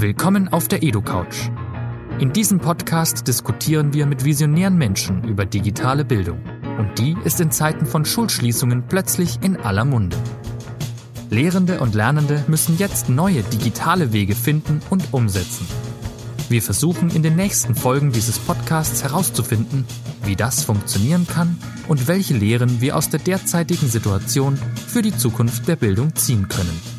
Willkommen auf der EduCouch. In diesem Podcast diskutieren wir mit visionären Menschen über digitale Bildung. Und die ist in Zeiten von Schulschließungen plötzlich in aller Munde. Lehrende und Lernende müssen jetzt neue digitale Wege finden und umsetzen. Wir versuchen in den nächsten Folgen dieses Podcasts herauszufinden, wie das funktionieren kann und welche Lehren wir aus der derzeitigen Situation für die Zukunft der Bildung ziehen können.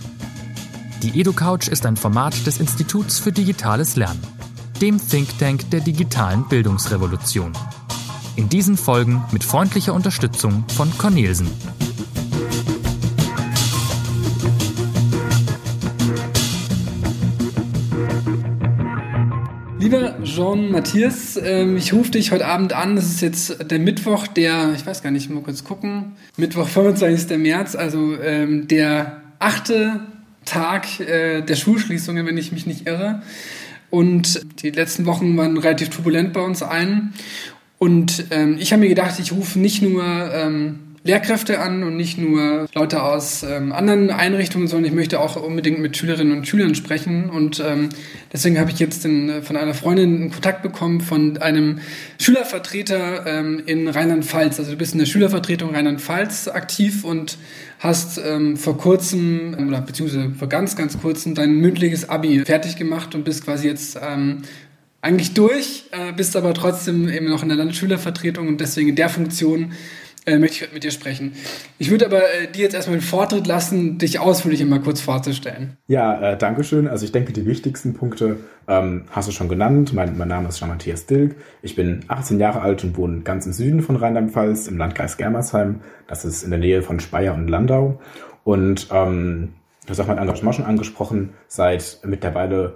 Die EduCouch ist ein Format des Instituts für digitales Lernen, dem Think Tank der digitalen Bildungsrevolution. In diesen Folgen mit freundlicher Unterstützung von Cornelsen. Lieber Jean Matthias, ähm, ich rufe dich heute Abend an. Es ist jetzt der Mittwoch, der, ich weiß gar nicht, mal kurz gucken, Mittwoch, 25. März, also ähm, der achte Tag äh, der Schulschließungen, wenn ich mich nicht irre. Und die letzten Wochen waren relativ turbulent bei uns allen. Und ähm, ich habe mir gedacht, ich rufe nicht nur ähm, Lehrkräfte an und nicht nur Leute aus ähm, anderen Einrichtungen, sondern ich möchte auch unbedingt mit Schülerinnen und Schülern sprechen. Und ähm, deswegen habe ich jetzt den, äh, von einer Freundin einen Kontakt bekommen von einem Schülervertreter ähm, in Rheinland-Pfalz. Also du bist in der Schülervertretung Rheinland-Pfalz aktiv und hast ähm, vor kurzem, oder beziehungsweise vor ganz, ganz kurzem dein mündliches Abi fertig gemacht und bist quasi jetzt ähm, eigentlich durch, äh, bist aber trotzdem eben noch in der Landesschülervertretung und deswegen in der Funktion äh, möchte ich mit dir sprechen. Ich würde aber äh, dir jetzt erstmal den Vortritt lassen, dich ausführlich immer kurz vorzustellen. Ja, äh, danke schön. Also ich denke, die wichtigsten Punkte ähm, hast du schon genannt. Mein, mein Name ist Jean-Matthias Dilk. Ich bin 18 Jahre alt und wohne ganz im Süden von Rheinland-Pfalz, im Landkreis Germersheim. Das ist in der Nähe von Speyer und Landau. Und ähm, hast auch mein Engagement schon angesprochen, seit mittlerweile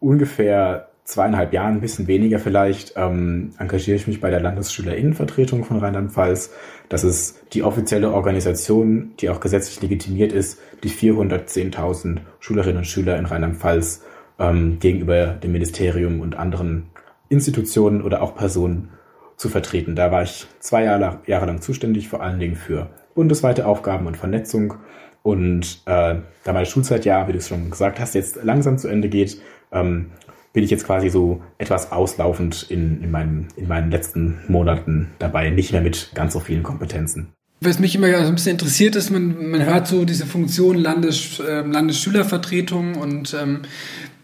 ungefähr zweieinhalb Jahren, ein bisschen weniger vielleicht, ähm, engagiere ich mich bei der Landesschülerinnenvertretung von Rheinland-Pfalz. Das ist die offizielle Organisation, die auch gesetzlich legitimiert ist, die 410.000 Schülerinnen und Schüler in Rheinland-Pfalz ähm, gegenüber dem Ministerium und anderen Institutionen oder auch Personen zu vertreten. Da war ich zwei Jahre, Jahre lang zuständig, vor allen Dingen für bundesweite Aufgaben und Vernetzung. Und äh, da meine Schulzeit ja, wie du es schon gesagt hast, jetzt langsam zu Ende geht, ähm, bin ich jetzt quasi so etwas auslaufend in, in, meinen, in meinen letzten Monaten dabei, nicht mehr mit ganz so vielen Kompetenzen. Was mich immer so ein bisschen interessiert ist, man, man hört so diese Funktion Landes, äh, Landesschülervertretung und ähm,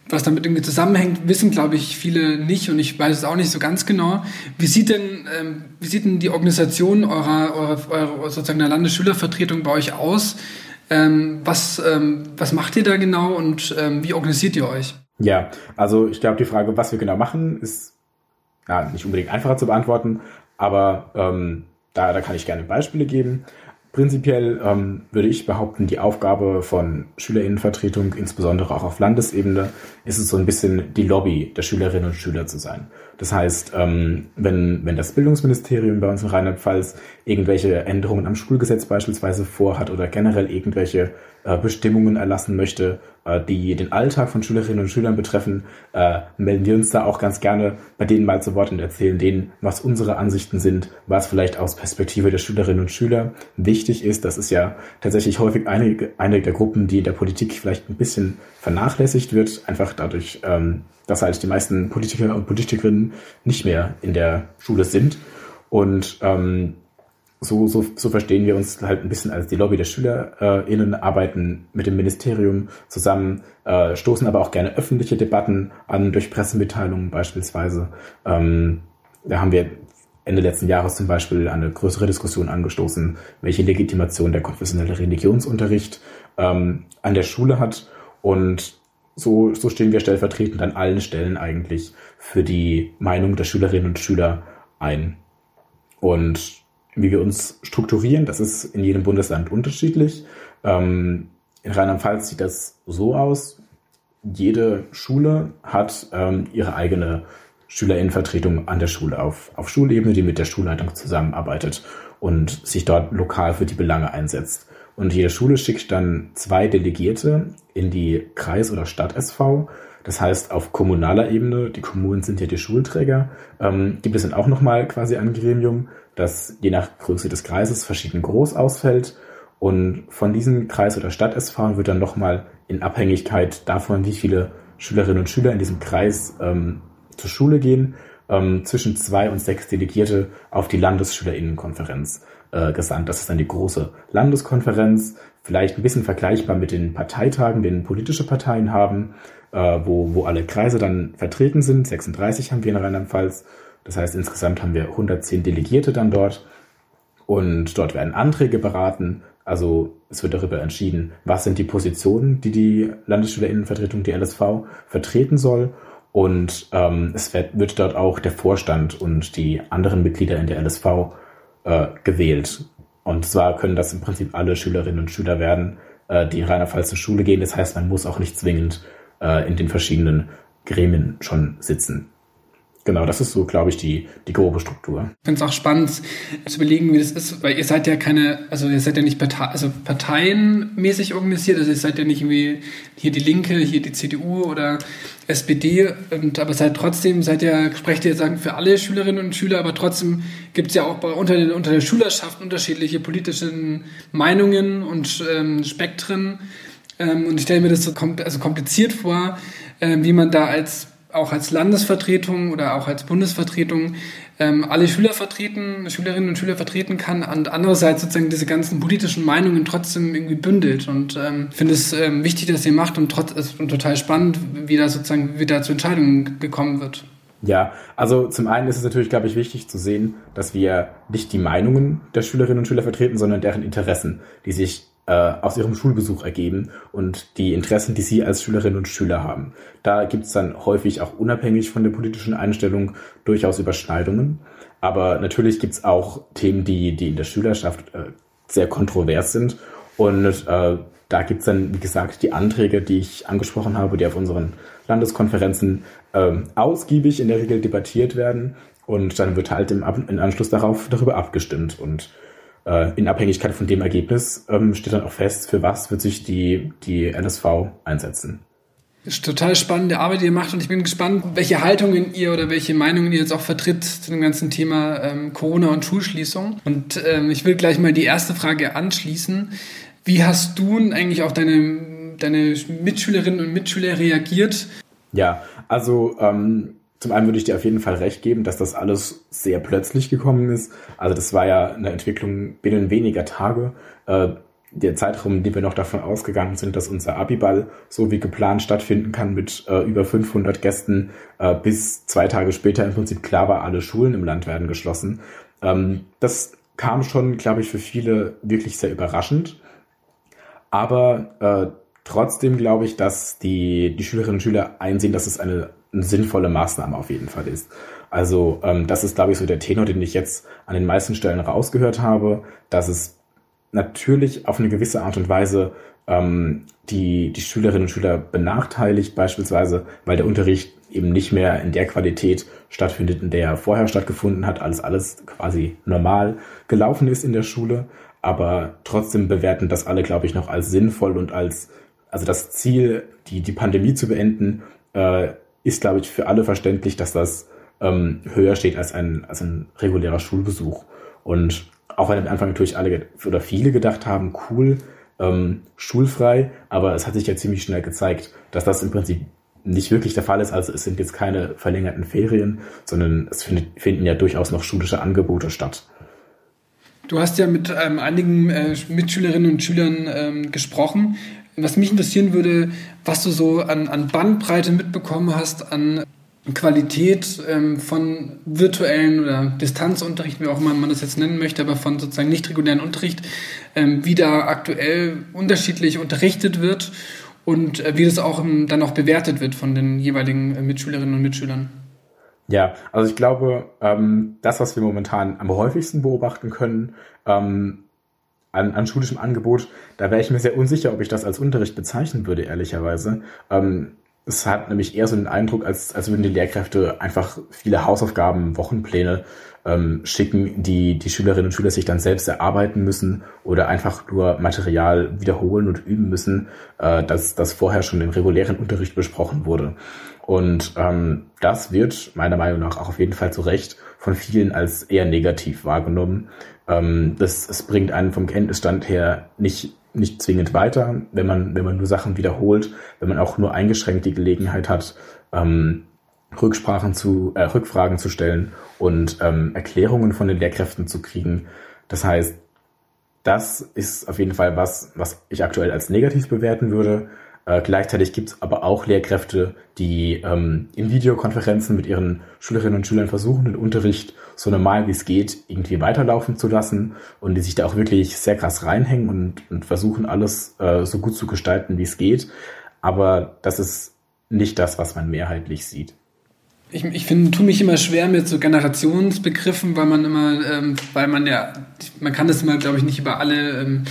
was damit irgendwie zusammenhängt, wissen, glaube ich, viele nicht und ich weiß es auch nicht so ganz genau. Wie sieht denn, ähm, wie sieht denn die Organisation eurer, eurer, eurer sozusagen der Landesschülervertretung bei euch aus? Ähm, was, ähm, was macht ihr da genau und ähm, wie organisiert ihr euch? Ja, also ich glaube, die Frage, was wir genau machen, ist ja, nicht unbedingt einfacher zu beantworten, aber ähm, da, da kann ich gerne Beispiele geben. Prinzipiell ähm, würde ich behaupten, die Aufgabe von Schülerinnenvertretung, insbesondere auch auf Landesebene, ist es so ein bisschen die Lobby der Schülerinnen und Schüler zu sein. Das heißt, ähm, wenn, wenn das Bildungsministerium bei uns in Rheinland-Pfalz irgendwelche Änderungen am Schulgesetz beispielsweise vorhat oder generell irgendwelche äh, Bestimmungen erlassen möchte, äh, die den Alltag von Schülerinnen und Schülern betreffen, äh, melden wir uns da auch ganz gerne bei denen mal zu Wort und erzählen denen, was unsere Ansichten sind, was vielleicht aus Perspektive der Schülerinnen und Schüler wichtig ist. Das ist ja tatsächlich häufig eine, eine der Gruppen, die in der Politik vielleicht ein bisschen vernachlässigt wird, einfach dadurch, ähm, dass halt die meisten Politiker und Politikerinnen nicht mehr in der Schule sind. Und ähm, so, so, so verstehen wir uns halt ein bisschen als die Lobby der SchülerInnen, arbeiten mit dem Ministerium zusammen, äh, stoßen aber auch gerne öffentliche Debatten an, durch Pressemitteilungen beispielsweise. Ähm, da haben wir Ende letzten Jahres zum Beispiel eine größere Diskussion angestoßen, welche Legitimation der konfessionelle Religionsunterricht ähm, an der Schule hat. Und so, so stehen wir stellvertretend an allen Stellen eigentlich für die Meinung der Schülerinnen und Schüler ein. Und wie wir uns strukturieren, das ist in jedem Bundesland unterschiedlich. Ähm, in Rheinland-Pfalz sieht das so aus, jede Schule hat ähm, ihre eigene Schülerinnenvertretung an der Schule auf, auf Schulebene, die mit der Schulleitung zusammenarbeitet und sich dort lokal für die Belange einsetzt. Und jede Schule schickt dann zwei Delegierte in die Kreis- oder Stadt-SV. Das heißt, auf kommunaler Ebene, die Kommunen sind ja die Schulträger, ähm, gibt es dann auch nochmal quasi ein Gremium, das je nach Größe des Kreises verschieden groß ausfällt. Und von diesem Kreis oder Stadt SV wird dann nochmal in Abhängigkeit davon, wie viele Schülerinnen und Schüler in diesem Kreis ähm, zur Schule gehen, ähm, zwischen zwei und sechs Delegierte auf die Landesschülerinnenkonferenz äh, gesandt. Das ist dann die große Landeskonferenz, vielleicht ein bisschen vergleichbar mit den Parteitagen, den politische Parteien haben, äh, wo, wo alle Kreise dann vertreten sind. 36 haben wir in Rheinland-Pfalz. Das heißt, insgesamt haben wir 110 Delegierte dann dort. Und dort werden Anträge beraten. Also es wird darüber entschieden, was sind die Positionen, die die Landesschülerinnenvertretung, die LSV, vertreten soll. Und ähm, es wird, wird dort auch der Vorstand und die anderen Mitglieder in der LSV äh, gewählt. Und zwar können das im Prinzip alle Schülerinnen und Schüler werden, äh, die in Rheinland-Pfalz zur Schule gehen. Das heißt, man muss auch nicht zwingend äh, in den verschiedenen Gremien schon sitzen. Genau, das ist so, glaube ich, die, die grobe Struktur. Ich finde es auch spannend zu überlegen, wie das ist, weil ihr seid ja keine, also ihr seid ja nicht Partei, also parteienmäßig organisiert, also ihr seid ja nicht irgendwie hier die Linke, hier die CDU oder SPD, und, aber seid trotzdem, seid ja, sprecht ihr sagen für alle Schülerinnen und Schüler, aber trotzdem gibt es ja auch bei, unter, unter der Schülerschaft unterschiedliche politische Meinungen und ähm, Spektren. Ähm, und ich stelle mir das so also kompliziert vor, ähm, wie man da als auch als Landesvertretung oder auch als Bundesvertretung ähm, alle Schüler vertreten, Schülerinnen und Schüler vertreten kann und andererseits sozusagen diese ganzen politischen Meinungen trotzdem irgendwie bündelt und ähm, finde es ähm, wichtig, dass ihr macht und, trotz, ist total spannend, wie da sozusagen wie zu Entscheidungen gekommen wird. Ja, also zum einen ist es natürlich, glaube ich, wichtig zu sehen, dass wir nicht die Meinungen der Schülerinnen und Schüler vertreten, sondern deren Interessen, die sich aus ihrem Schulbesuch ergeben und die Interessen, die sie als Schülerinnen und Schüler haben. Da gibt es dann häufig auch unabhängig von der politischen Einstellung durchaus Überschneidungen. Aber natürlich gibt es auch Themen, die, die in der Schülerschaft äh, sehr kontrovers sind. Und äh, da gibt es dann, wie gesagt, die Anträge, die ich angesprochen habe, die auf unseren Landeskonferenzen äh, ausgiebig in der Regel debattiert werden. Und dann wird halt im, im Anschluss darauf darüber abgestimmt. Und äh, in Abhängigkeit von dem Ergebnis ähm, steht dann auch fest, für was wird sich die, die LSV einsetzen. Das ist total spannende Arbeit, die ihr macht und ich bin gespannt, welche Haltungen ihr oder welche Meinungen ihr jetzt auch vertritt zu dem ganzen Thema ähm, Corona und Schulschließung. Und ähm, ich will gleich mal die erste Frage anschließen. Wie hast du eigentlich auch deine, deine Mitschülerinnen und Mitschüler reagiert? Ja, also ähm, zum einen würde ich dir auf jeden Fall recht geben, dass das alles sehr plötzlich gekommen ist. Also das war ja eine Entwicklung binnen weniger Tage. Äh, der Zeitraum, in dem wir noch davon ausgegangen sind, dass unser Abiball so wie geplant stattfinden kann mit äh, über 500 Gästen, äh, bis zwei Tage später im Prinzip klar war, alle Schulen im Land werden geschlossen. Ähm, das kam schon, glaube ich, für viele wirklich sehr überraschend. Aber äh, trotzdem glaube ich, dass die, die Schülerinnen und Schüler einsehen, dass es eine eine sinnvolle Maßnahme auf jeden Fall ist. Also ähm, das ist, glaube ich, so der Tenor, den ich jetzt an den meisten Stellen rausgehört habe, dass es natürlich auf eine gewisse Art und Weise ähm, die, die Schülerinnen und Schüler benachteiligt, beispielsweise, weil der Unterricht eben nicht mehr in der Qualität stattfindet, in der er vorher stattgefunden hat, als alles quasi normal gelaufen ist in der Schule. Aber trotzdem bewerten das alle, glaube ich, noch als sinnvoll und als, also das Ziel, die, die Pandemie zu beenden, äh, ist, glaube ich, für alle verständlich, dass das ähm, höher steht als ein, als ein regulärer Schulbesuch. Und auch wenn am Anfang natürlich alle oder viele gedacht haben, cool, ähm, schulfrei, aber es hat sich ja ziemlich schnell gezeigt, dass das im Prinzip nicht wirklich der Fall ist. Also es sind jetzt keine verlängerten Ferien, sondern es findet, finden ja durchaus noch schulische Angebote statt. Du hast ja mit ähm, einigen äh, Mitschülerinnen und Schülern ähm, gesprochen. Was mich interessieren würde, was du so an, an Bandbreite mitbekommen hast, an Qualität ähm, von virtuellen oder Distanzunterricht, wie auch immer man das jetzt nennen möchte, aber von sozusagen nicht regulären Unterricht, ähm, wie da aktuell unterschiedlich unterrichtet wird und äh, wie das auch ähm, dann auch bewertet wird von den jeweiligen äh, Mitschülerinnen und Mitschülern. Ja, also ich glaube, ähm, das, was wir momentan am häufigsten beobachten können, ähm, an, an schulischem Angebot, da wäre ich mir sehr unsicher, ob ich das als Unterricht bezeichnen würde, ehrlicherweise. Ähm, es hat nämlich eher so den Eindruck, als, als würden die Lehrkräfte einfach viele Hausaufgaben, Wochenpläne ähm, schicken, die die Schülerinnen und Schüler sich dann selbst erarbeiten müssen oder einfach nur Material wiederholen und üben müssen, äh, dass das vorher schon im regulären Unterricht besprochen wurde. Und ähm, das wird meiner Meinung nach auch auf jeden Fall zu Recht von vielen als eher negativ wahrgenommen. Ähm, das, es bringt einen vom Kenntnisstand her nicht nicht zwingend weiter, wenn man, wenn man nur Sachen wiederholt, wenn man auch nur eingeschränkt die Gelegenheit hat, ähm, Rücksprachen zu, äh, Rückfragen zu stellen und ähm, Erklärungen von den Lehrkräften zu kriegen. Das heißt, das ist auf jeden Fall was, was ich aktuell als negativ bewerten würde. Äh, gleichzeitig gibt es aber auch Lehrkräfte, die ähm, in Videokonferenzen mit ihren Schülerinnen und Schülern versuchen, den Unterricht so normal wie es geht irgendwie weiterlaufen zu lassen und die sich da auch wirklich sehr krass reinhängen und, und versuchen, alles äh, so gut zu gestalten, wie es geht. Aber das ist nicht das, was man mehrheitlich sieht ich, ich finde, tue mich immer schwer mit so Generationsbegriffen, weil man immer, ähm, weil man ja, man kann das immer, glaube ich, nicht über alle ähm,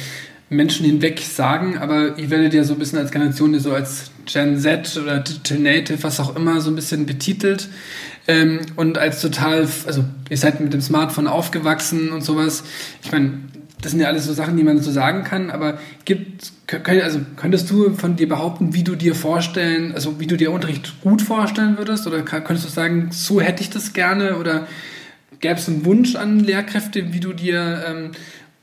Menschen hinweg sagen, aber ich werde dir so ein bisschen als Generation, so als Gen Z oder Digital Native, was auch immer, so ein bisschen betitelt. Ähm, und als total, also ihr seid mit dem Smartphone aufgewachsen und sowas. Ich meine, das sind ja alles so Sachen, die man so sagen kann, aber gibt, also könntest du von dir behaupten, wie du dir vorstellen, also wie du dir Unterricht gut vorstellen würdest? Oder könntest du sagen, so hätte ich das gerne? Oder gäbe es einen Wunsch an Lehrkräfte, wie du dir ähm,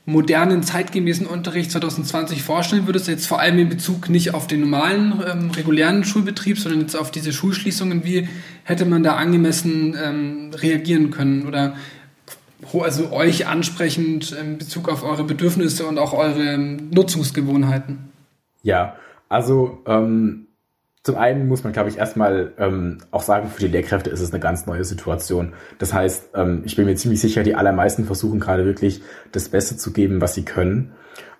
modernen, zeitgemäßen Unterricht 2020 vorstellen würdest? Jetzt vor allem in Bezug nicht auf den normalen, ähm, regulären Schulbetrieb, sondern jetzt auf diese Schulschließungen. Wie hätte man da angemessen ähm, reagieren können? Oder also euch ansprechend in Bezug auf eure Bedürfnisse und auch eure Nutzungsgewohnheiten? Ja, also ähm, zum einen muss man, glaube ich, erstmal ähm, auch sagen, für die Lehrkräfte ist es eine ganz neue Situation. Das heißt, ähm, ich bin mir ziemlich sicher, die allermeisten versuchen gerade wirklich das Beste zu geben, was sie können.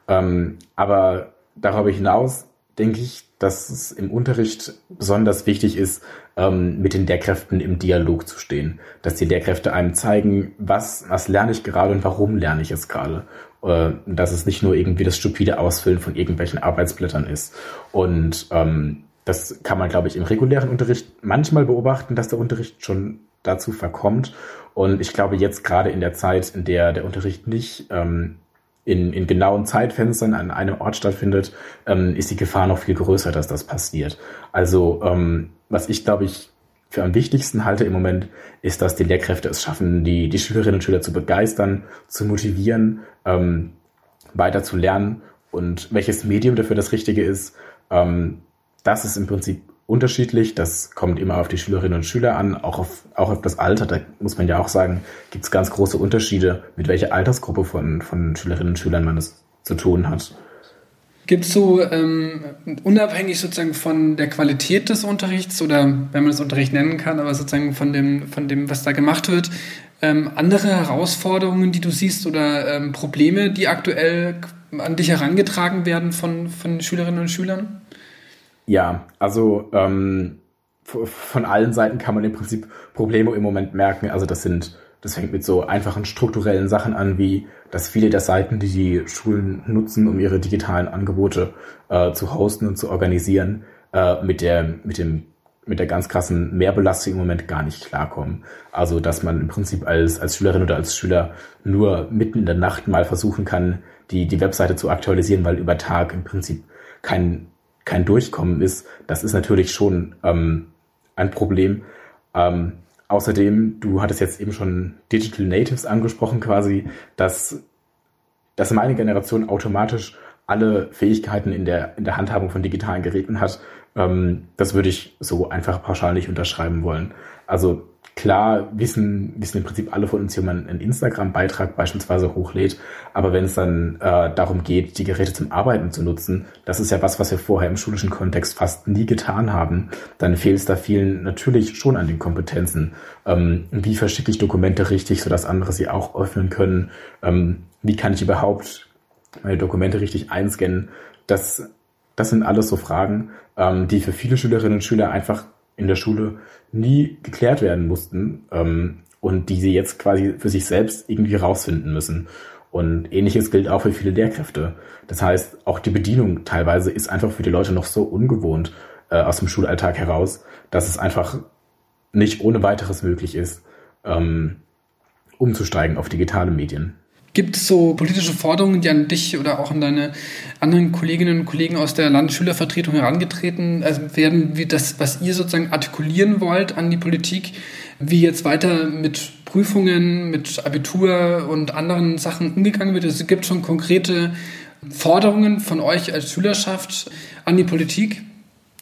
Ähm, aber darüber hinaus denke ich, dass es im Unterricht besonders wichtig ist, ähm, mit den Lehrkräften im Dialog zu stehen. Dass die Lehrkräfte einem zeigen, was, was lerne ich gerade und warum lerne ich es gerade. Äh, dass es nicht nur irgendwie das stupide Ausfüllen von irgendwelchen Arbeitsblättern ist. Und ähm, das kann man, glaube ich, im regulären Unterricht manchmal beobachten, dass der Unterricht schon dazu verkommt. Und ich glaube, jetzt gerade in der Zeit, in der der Unterricht nicht ähm, in, in genauen Zeitfenstern an einem Ort stattfindet, ähm, ist die Gefahr noch viel größer, dass das passiert. Also ähm, was ich glaube ich für am wichtigsten halte im Moment, ist, dass die Lehrkräfte es schaffen, die, die Schülerinnen und Schüler zu begeistern, zu motivieren, ähm, weiter zu lernen und welches Medium dafür das Richtige ist. Ähm, das ist im Prinzip unterschiedlich. Das kommt immer auf die Schülerinnen und Schüler an, auch auf, auch auf das Alter. Da muss man ja auch sagen, gibt es ganz große Unterschiede, mit welcher Altersgruppe von, von Schülerinnen und Schülern man es zu tun hat. Gibt es so, ähm, unabhängig sozusagen von der Qualität des Unterrichts oder wenn man das Unterricht nennen kann, aber sozusagen von dem, von dem was da gemacht wird, ähm, andere Herausforderungen, die du siehst oder ähm, Probleme, die aktuell an dich herangetragen werden von, von Schülerinnen und Schülern? Ja, also ähm, von allen Seiten kann man im Prinzip Probleme im Moment merken. Also das sind, das fängt mit so einfachen strukturellen Sachen an, wie dass viele der Seiten, die die Schulen nutzen, um ihre digitalen Angebote äh, zu hosten und zu organisieren, äh, mit der mit dem mit der ganz krassen Mehrbelastung im Moment gar nicht klarkommen. Also, dass man im Prinzip als, als Schülerin oder als Schüler nur mitten in der Nacht mal versuchen kann, die, die Webseite zu aktualisieren, weil über Tag im Prinzip kein kein Durchkommen ist, das ist natürlich schon ähm, ein Problem. Ähm, außerdem, du hattest jetzt eben schon Digital Natives angesprochen, quasi, dass, dass meine Generation automatisch alle Fähigkeiten in der, in der Handhabung von digitalen Geräten hat. Ähm, das würde ich so einfach pauschal nicht unterschreiben wollen. Also Klar wissen, wissen im Prinzip alle von uns, wie man einen Instagram-Beitrag beispielsweise hochlädt, aber wenn es dann äh, darum geht, die Geräte zum Arbeiten zu nutzen, das ist ja was, was wir vorher im schulischen Kontext fast nie getan haben, dann fehlt es da vielen natürlich schon an den Kompetenzen. Ähm, wie verschicke ich Dokumente richtig, sodass andere sie auch öffnen können? Ähm, wie kann ich überhaupt meine Dokumente richtig einscannen? Das, das sind alles so Fragen, ähm, die für viele Schülerinnen und Schüler einfach in der Schule nie geklärt werden mussten ähm, und die sie jetzt quasi für sich selbst irgendwie rausfinden müssen. Und ähnliches gilt auch für viele Lehrkräfte. Das heißt, auch die Bedienung teilweise ist einfach für die Leute noch so ungewohnt äh, aus dem Schulalltag heraus, dass es einfach nicht ohne weiteres möglich ist, ähm, umzusteigen auf digitale Medien. Gibt es so politische Forderungen, die an dich oder auch an deine anderen Kolleginnen und Kollegen aus der Landesschülervertretung herangetreten also werden, wie das, was ihr sozusagen artikulieren wollt an die Politik, wie jetzt weiter mit Prüfungen, mit Abitur und anderen Sachen umgegangen wird? Also es gibt schon konkrete Forderungen von euch als Schülerschaft an die Politik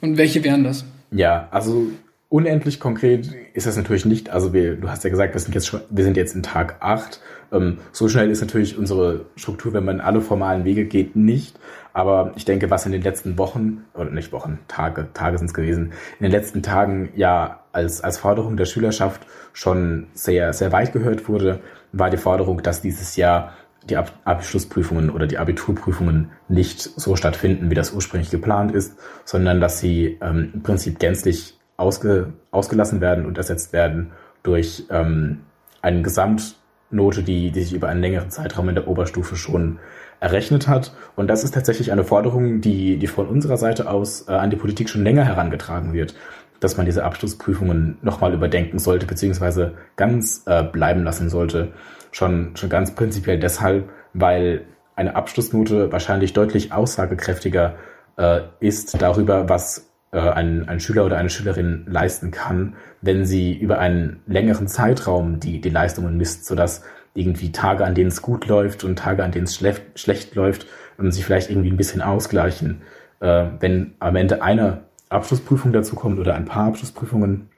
und welche wären das? Ja, also unendlich konkret ist das natürlich nicht. Also wir, du hast ja gesagt, wir sind jetzt schon, wir sind jetzt in Tag 8. Ähm, so schnell ist natürlich unsere Struktur, wenn man alle formalen Wege geht, nicht. Aber ich denke, was in den letzten Wochen, oder nicht Wochen, Tage, Tage sind es gewesen, in den letzten Tagen ja als, als Forderung der Schülerschaft schon sehr, sehr weit gehört wurde, war die Forderung, dass dieses Jahr die Ab Abschlussprüfungen oder die Abiturprüfungen nicht so stattfinden, wie das ursprünglich geplant ist, sondern dass sie ähm, im Prinzip gänzlich ausge, ausgelassen werden und ersetzt werden durch ähm, eine Gesamtnote, die, die sich über einen längeren Zeitraum in der Oberstufe schon errechnet hat. Und das ist tatsächlich eine Forderung, die, die von unserer Seite aus äh, an die Politik schon länger herangetragen wird, dass man diese Abschlussprüfungen nochmal überdenken sollte, beziehungsweise ganz äh, bleiben lassen sollte. Schon, schon ganz prinzipiell deshalb, weil eine Abschlussnote wahrscheinlich deutlich aussagekräftiger äh, ist darüber, was ein, ein Schüler oder eine Schülerin leisten kann, wenn sie über einen längeren Zeitraum die, die Leistungen misst, sodass irgendwie Tage, an denen es gut läuft und Tage, an denen es schlecht, schlecht läuft, und sich vielleicht irgendwie ein bisschen ausgleichen. Äh, wenn am Ende eine Abschlussprüfung dazu kommt oder ein paar Abschlussprüfungen,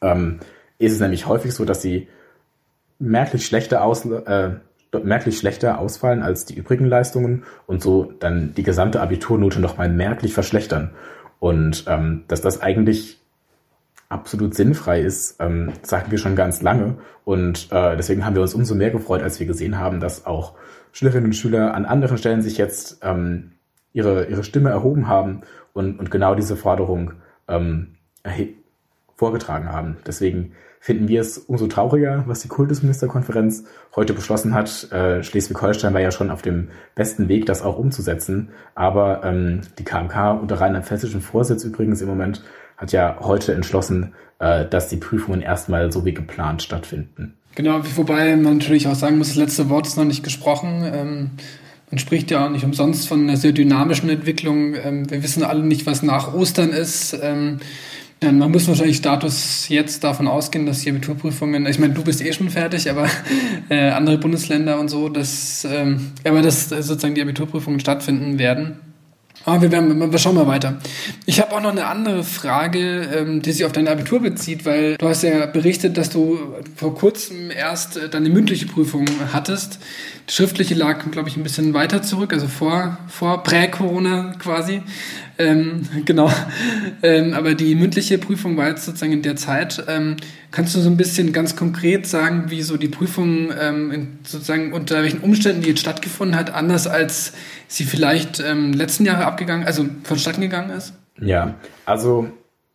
ähm, ist es nämlich häufig so, dass sie merklich schlechter, aus, äh, merklich schlechter ausfallen als die übrigen Leistungen und so dann die gesamte Abiturnote nochmal merklich verschlechtern. Und ähm, dass das eigentlich absolut sinnfrei ist, ähm, sagen wir schon ganz lange. Und äh, deswegen haben wir uns umso mehr gefreut, als wir gesehen haben, dass auch Schülerinnen und Schüler an anderen Stellen sich jetzt ähm, ihre, ihre Stimme erhoben haben und, und genau diese Forderung ähm, vorgetragen haben. Deswegen finden wir es umso trauriger, was die Kultusministerkonferenz heute beschlossen hat. Äh, Schleswig-Holstein war ja schon auf dem besten Weg, das auch umzusetzen. Aber ähm, die KMK unter rheinland-pfälzischen Vorsitz übrigens im Moment hat ja heute entschlossen, äh, dass die Prüfungen erstmal so wie geplant stattfinden. Genau, wobei man natürlich auch sagen muss, das letzte Wort ist noch nicht gesprochen. Ähm, man spricht ja auch nicht umsonst von einer sehr dynamischen Entwicklung. Ähm, wir wissen alle nicht, was nach Ostern ist. Ähm, man muss wahrscheinlich Status jetzt davon ausgehen, dass die Abiturprüfungen, ich meine, du bist eh schon fertig, aber äh, andere Bundesländer und so, dass, ähm, aber dass sozusagen die Abiturprüfungen stattfinden werden. Aber wir, werden, wir schauen mal weiter. Ich habe auch noch eine andere Frage, ähm, die sich auf dein Abitur bezieht, weil du hast ja berichtet, dass du vor kurzem erst äh, deine mündliche Prüfung hattest. Die schriftliche lag, glaube ich, ein bisschen weiter zurück, also vor, vor Prä-Corona quasi. Ähm, genau. Ähm, aber die mündliche Prüfung war jetzt sozusagen in der Zeit. Ähm, kannst du so ein bisschen ganz konkret sagen, wie so die Prüfung ähm, in, sozusagen unter welchen Umständen die jetzt stattgefunden hat, anders als sie vielleicht ähm, letzten Jahre abgegangen, also vonstatten gegangen ist? Ja, also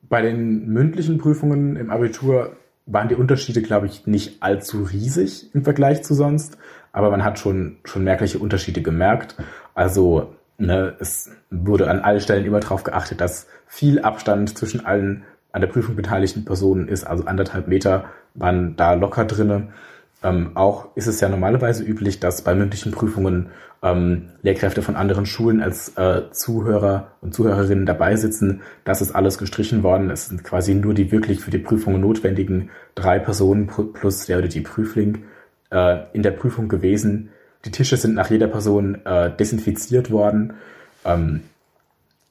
bei den mündlichen Prüfungen im Abitur waren die Unterschiede, glaube ich, nicht allzu riesig im Vergleich zu sonst, aber man hat schon, schon merkliche Unterschiede gemerkt. Also ne, es wurde an allen Stellen immer darauf geachtet, dass viel Abstand zwischen allen an der Prüfung beteiligten Personen ist, also anderthalb Meter waren da locker drinne. Ähm, auch ist es ja normalerweise üblich, dass bei mündlichen Prüfungen ähm, Lehrkräfte von anderen Schulen als äh, Zuhörer und Zuhörerinnen dabei sitzen. Das ist alles gestrichen worden. Es sind quasi nur die wirklich für die Prüfung notwendigen drei Personen plus der oder die Prüfling äh, in der Prüfung gewesen. Die Tische sind nach jeder Person äh, desinfiziert worden. Ähm,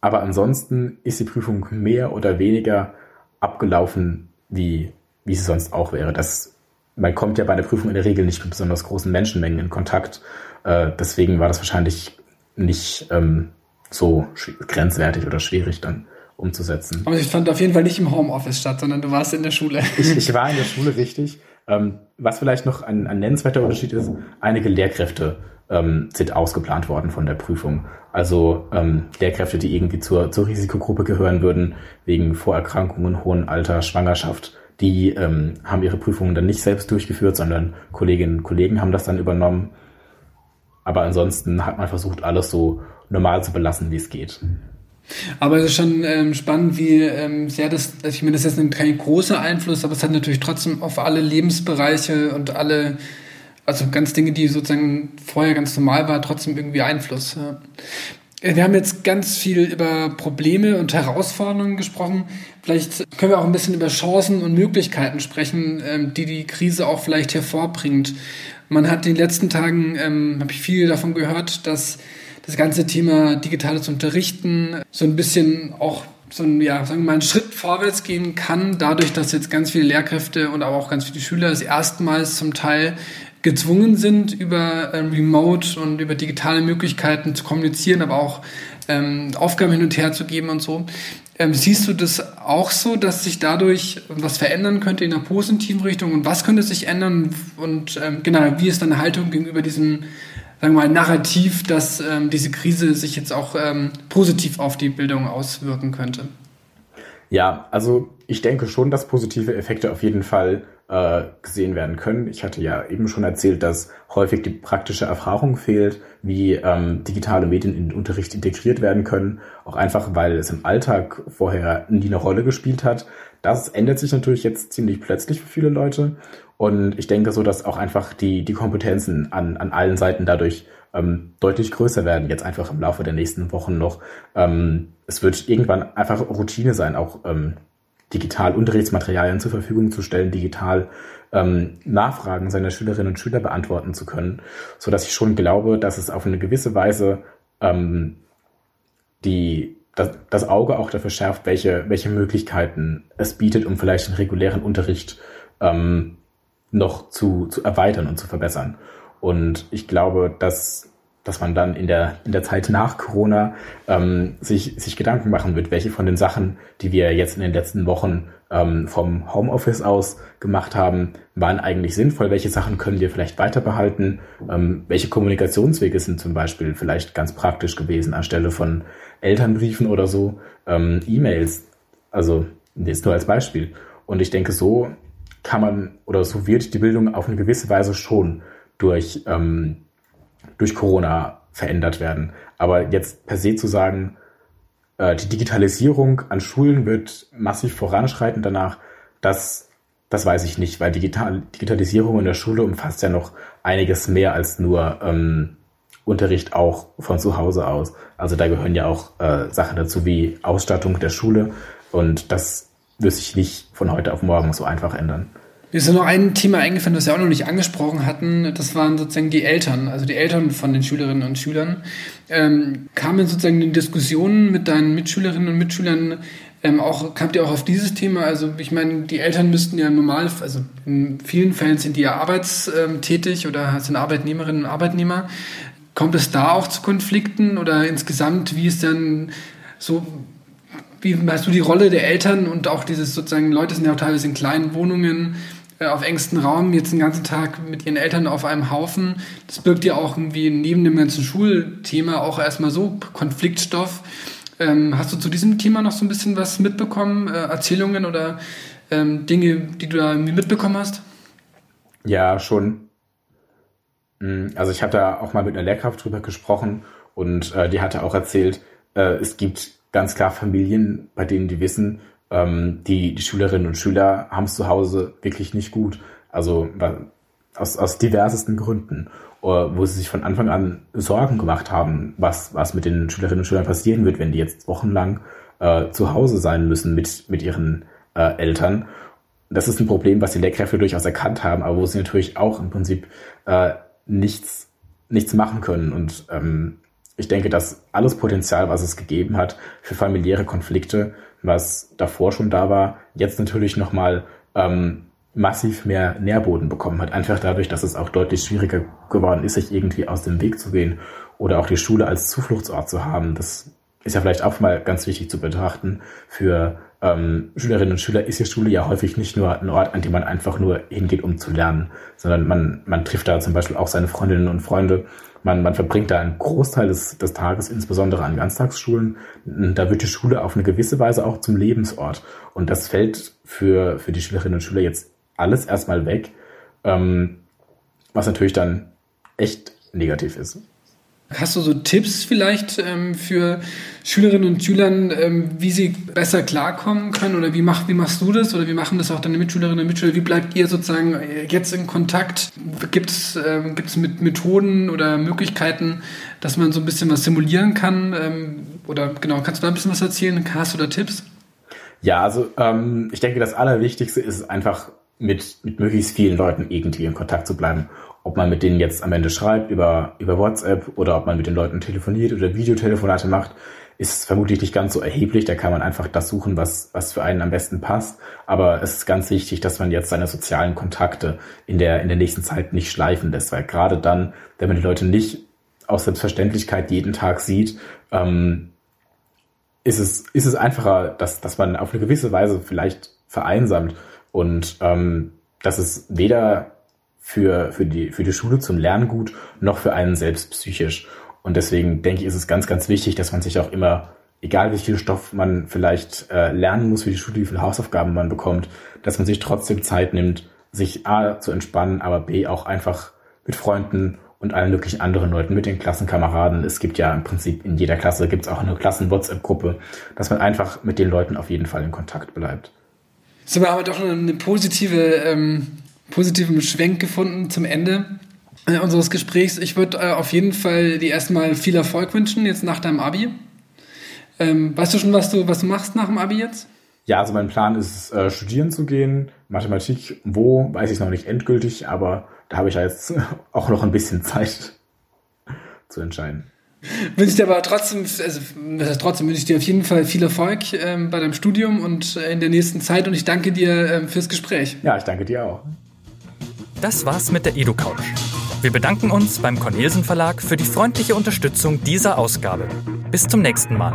aber ansonsten ist die Prüfung mehr oder weniger abgelaufen, wie, wie sie sonst auch wäre. Das, man kommt ja bei der Prüfung in der Regel nicht mit besonders großen Menschenmengen in Kontakt. Äh, deswegen war das wahrscheinlich nicht ähm, so grenzwertig oder schwierig dann umzusetzen. Aber ich fand auf jeden Fall nicht im Homeoffice statt, sondern du warst in der Schule. Ich, ich war in der Schule, richtig. Ähm, was vielleicht noch ein, ein nennenswerter Unterschied ist, einige Lehrkräfte ähm, sind ausgeplant worden von der Prüfung. Also ähm, Lehrkräfte, die irgendwie zur, zur Risikogruppe gehören würden, wegen Vorerkrankungen, hohen Alter, Schwangerschaft, die ähm, haben ihre Prüfungen dann nicht selbst durchgeführt, sondern Kolleginnen und Kollegen haben das dann übernommen. Aber ansonsten hat man versucht, alles so normal zu belassen, wie es geht. Aber es ist schon ähm, spannend, wie ähm, sehr das, also ich meine, das ist jetzt kein großer Einfluss, aber es hat natürlich trotzdem auf alle Lebensbereiche und alle, also ganz Dinge, die sozusagen vorher ganz normal war, trotzdem irgendwie Einfluss. Ja. Äh, wir haben jetzt ganz viel über Probleme und Herausforderungen gesprochen. Vielleicht können wir auch ein bisschen über Chancen und Möglichkeiten sprechen, ähm, die die Krise auch vielleicht hervorbringt. Man hat in den letzten Tagen, ähm, habe ich viel davon gehört, dass das ganze Thema digitales Unterrichten so ein bisschen auch so ein, ja, sagen wir mal, einen Schritt vorwärts gehen kann, dadurch, dass jetzt ganz viele Lehrkräfte und aber auch ganz viele Schüler das erstmals zum Teil gezwungen sind, über ähm, Remote und über digitale Möglichkeiten zu kommunizieren, aber auch ähm, Aufgaben hin und her zu geben und so. Ähm, siehst du das auch so, dass sich dadurch was verändern könnte in einer positiven Richtung und was könnte sich ändern und ähm, genau, wie ist deine Haltung gegenüber diesem, sagen wir mal, Narrativ, dass ähm, diese Krise sich jetzt auch ähm, positiv auf die Bildung auswirken könnte? Ja, also ich denke schon, dass positive Effekte auf jeden Fall äh, gesehen werden können. Ich hatte ja eben schon erzählt, dass häufig die praktische Erfahrung fehlt, wie ähm, digitale Medien in den Unterricht integriert werden können. Auch einfach, weil es im Alltag vorher nie eine Rolle gespielt hat. Das ändert sich natürlich jetzt ziemlich plötzlich für viele Leute. Und ich denke so, dass auch einfach die, die Kompetenzen an, an allen Seiten dadurch ähm, deutlich größer werden, jetzt einfach im Laufe der nächsten Wochen noch. Ähm, es wird irgendwann einfach Routine sein, auch ähm, digital Unterrichtsmaterialien zur Verfügung zu stellen, digital ähm, Nachfragen seiner Schülerinnen und Schüler beantworten zu können, so dass ich schon glaube, dass es auf eine gewisse Weise ähm, die das, das Auge auch dafür schärft, welche welche Möglichkeiten es bietet, um vielleicht den regulären Unterricht ähm, noch zu, zu erweitern und zu verbessern. Und ich glaube, dass dass man dann in der, in der Zeit nach Corona ähm, sich, sich Gedanken machen wird, welche von den Sachen, die wir jetzt in den letzten Wochen ähm, vom Homeoffice aus gemacht haben, waren eigentlich sinnvoll, welche Sachen können wir vielleicht weiter behalten, ähm, welche Kommunikationswege sind zum Beispiel vielleicht ganz praktisch gewesen anstelle von Elternbriefen oder so, ähm, E-Mails, also jetzt nur als Beispiel. Und ich denke, so kann man oder so wird die Bildung auf eine gewisse Weise schon durch ähm, durch Corona verändert werden. Aber jetzt per se zu sagen, äh, die Digitalisierung an Schulen wird massiv voranschreiten danach, das, das weiß ich nicht, weil Digital Digitalisierung in der Schule umfasst ja noch einiges mehr als nur ähm, Unterricht auch von zu Hause aus. Also da gehören ja auch äh, Sachen dazu wie Ausstattung der Schule und das wird sich nicht von heute auf morgen so einfach ändern. Mir ist noch ein Thema eingefallen, das wir auch noch nicht angesprochen hatten. Das waren sozusagen die Eltern, also die Eltern von den Schülerinnen und Schülern. Ähm, kamen sozusagen in Diskussionen mit deinen Mitschülerinnen und Mitschülern ähm, auch, kamt ihr auch auf dieses Thema? Also ich meine, die Eltern müssten ja normal, also in vielen Fällen sind die ja arbeitstätig oder sind Arbeitnehmerinnen und Arbeitnehmer. Kommt es da auch zu Konflikten oder insgesamt, wie ist denn so, wie hast du die Rolle der Eltern und auch dieses sozusagen, Leute sind ja auch teilweise in kleinen Wohnungen, auf engstem Raum jetzt den ganzen Tag mit ihren Eltern auf einem Haufen. Das birgt ja auch irgendwie neben dem ganzen Schulthema auch erstmal so Konfliktstoff. Ähm, hast du zu diesem Thema noch so ein bisschen was mitbekommen? Äh, Erzählungen oder ähm, Dinge, die du da irgendwie mitbekommen hast? Ja, schon. Hm, also ich hatte auch mal mit einer Lehrkraft drüber gesprochen und äh, die hatte auch erzählt, äh, es gibt ganz klar Familien, bei denen die wissen, ähm, die, die Schülerinnen und Schüler haben es zu Hause wirklich nicht gut. Also aus, aus diversesten Gründen, äh, wo sie sich von Anfang an Sorgen gemacht haben, was, was mit den Schülerinnen und Schülern passieren wird, wenn die jetzt wochenlang äh, zu Hause sein müssen mit, mit ihren äh, Eltern. Das ist ein Problem, was die Lehrkräfte durchaus erkannt haben, aber wo sie natürlich auch im Prinzip äh, nichts, nichts machen können. Und ähm, ich denke, dass alles Potenzial, was es gegeben hat für familiäre Konflikte, was davor schon da war, jetzt natürlich nochmal ähm, massiv mehr Nährboden bekommen hat. Einfach dadurch, dass es auch deutlich schwieriger geworden ist, sich irgendwie aus dem Weg zu gehen oder auch die Schule als Zufluchtsort zu haben. Das ist ja vielleicht auch mal ganz wichtig zu betrachten. Für ähm, Schülerinnen und Schüler ist die Schule ja häufig nicht nur ein Ort, an dem man einfach nur hingeht, um zu lernen, sondern man, man trifft da zum Beispiel auch seine Freundinnen und Freunde man, man verbringt da einen Großteil des, des Tages, insbesondere an Ganztagsschulen. Da wird die Schule auf eine gewisse Weise auch zum Lebensort. Und das fällt für, für die Schülerinnen und Schüler jetzt alles erstmal weg, ähm, was natürlich dann echt negativ ist. Hast du so Tipps vielleicht ähm, für Schülerinnen und Schüler, ähm, wie sie besser klarkommen können? Oder wie, mach, wie machst du das? Oder wie machen das auch deine Mitschülerinnen und Mitschüler? Wie bleibt ihr sozusagen äh, jetzt in Kontakt? Gibt es ähm, Methoden oder Möglichkeiten, dass man so ein bisschen was simulieren kann? Ähm, oder genau, kannst du da ein bisschen was erzählen? Hast du da Tipps? Ja, also ähm, ich denke, das Allerwichtigste ist einfach mit, mit möglichst vielen Leuten irgendwie in Kontakt zu bleiben. Ob man mit denen jetzt am Ende schreibt über, über WhatsApp oder ob man mit den Leuten telefoniert oder Videotelefonate macht, ist vermutlich nicht ganz so erheblich. Da kann man einfach das suchen, was, was für einen am besten passt. Aber es ist ganz wichtig, dass man jetzt seine sozialen Kontakte in der, in der nächsten Zeit nicht schleifen lässt, weil gerade dann, wenn man die Leute nicht aus Selbstverständlichkeit jeden Tag sieht, ähm, ist es, ist es einfacher, dass, dass man auf eine gewisse Weise vielleicht vereinsamt und ähm, dass es weder für, für, die, für die Schule zum Lernen gut noch für einen selbst psychisch. Und deswegen denke ich, ist es ganz, ganz wichtig, dass man sich auch immer, egal wie viel Stoff man vielleicht äh, lernen muss für die Schule, wie viele Hausaufgaben man bekommt, dass man sich trotzdem Zeit nimmt, sich A zu entspannen, aber B auch einfach mit Freunden und allen möglichen anderen Leuten, mit den Klassenkameraden. Es gibt ja im Prinzip in jeder Klasse gibt es auch eine Klassen-WhatsApp-Gruppe, dass man einfach mit den Leuten auf jeden Fall in Kontakt bleibt. So, wir haben doch eine positive, ähm, positiven Schwenk gefunden zum Ende äh, unseres Gesprächs. Ich würde äh, auf jeden Fall dir erstmal viel Erfolg wünschen, jetzt nach deinem Abi. Ähm, weißt du schon, was du, was du machst nach dem Abi jetzt? Ja, also mein Plan ist, äh, studieren zu gehen. Mathematik, wo, weiß ich noch nicht endgültig, aber da habe ich ja jetzt auch noch ein bisschen Zeit zu entscheiden. Wünsche ich dir aber trotzdem, also das heißt trotzdem wünsche ich dir auf jeden Fall viel Erfolg ähm, bei deinem Studium und äh, in der nächsten Zeit und ich danke dir ähm, fürs Gespräch. Ja, ich danke dir auch. Das war's mit der EduCouch. Wir bedanken uns beim Cornelsen Verlag für die freundliche Unterstützung dieser Ausgabe. Bis zum nächsten Mal.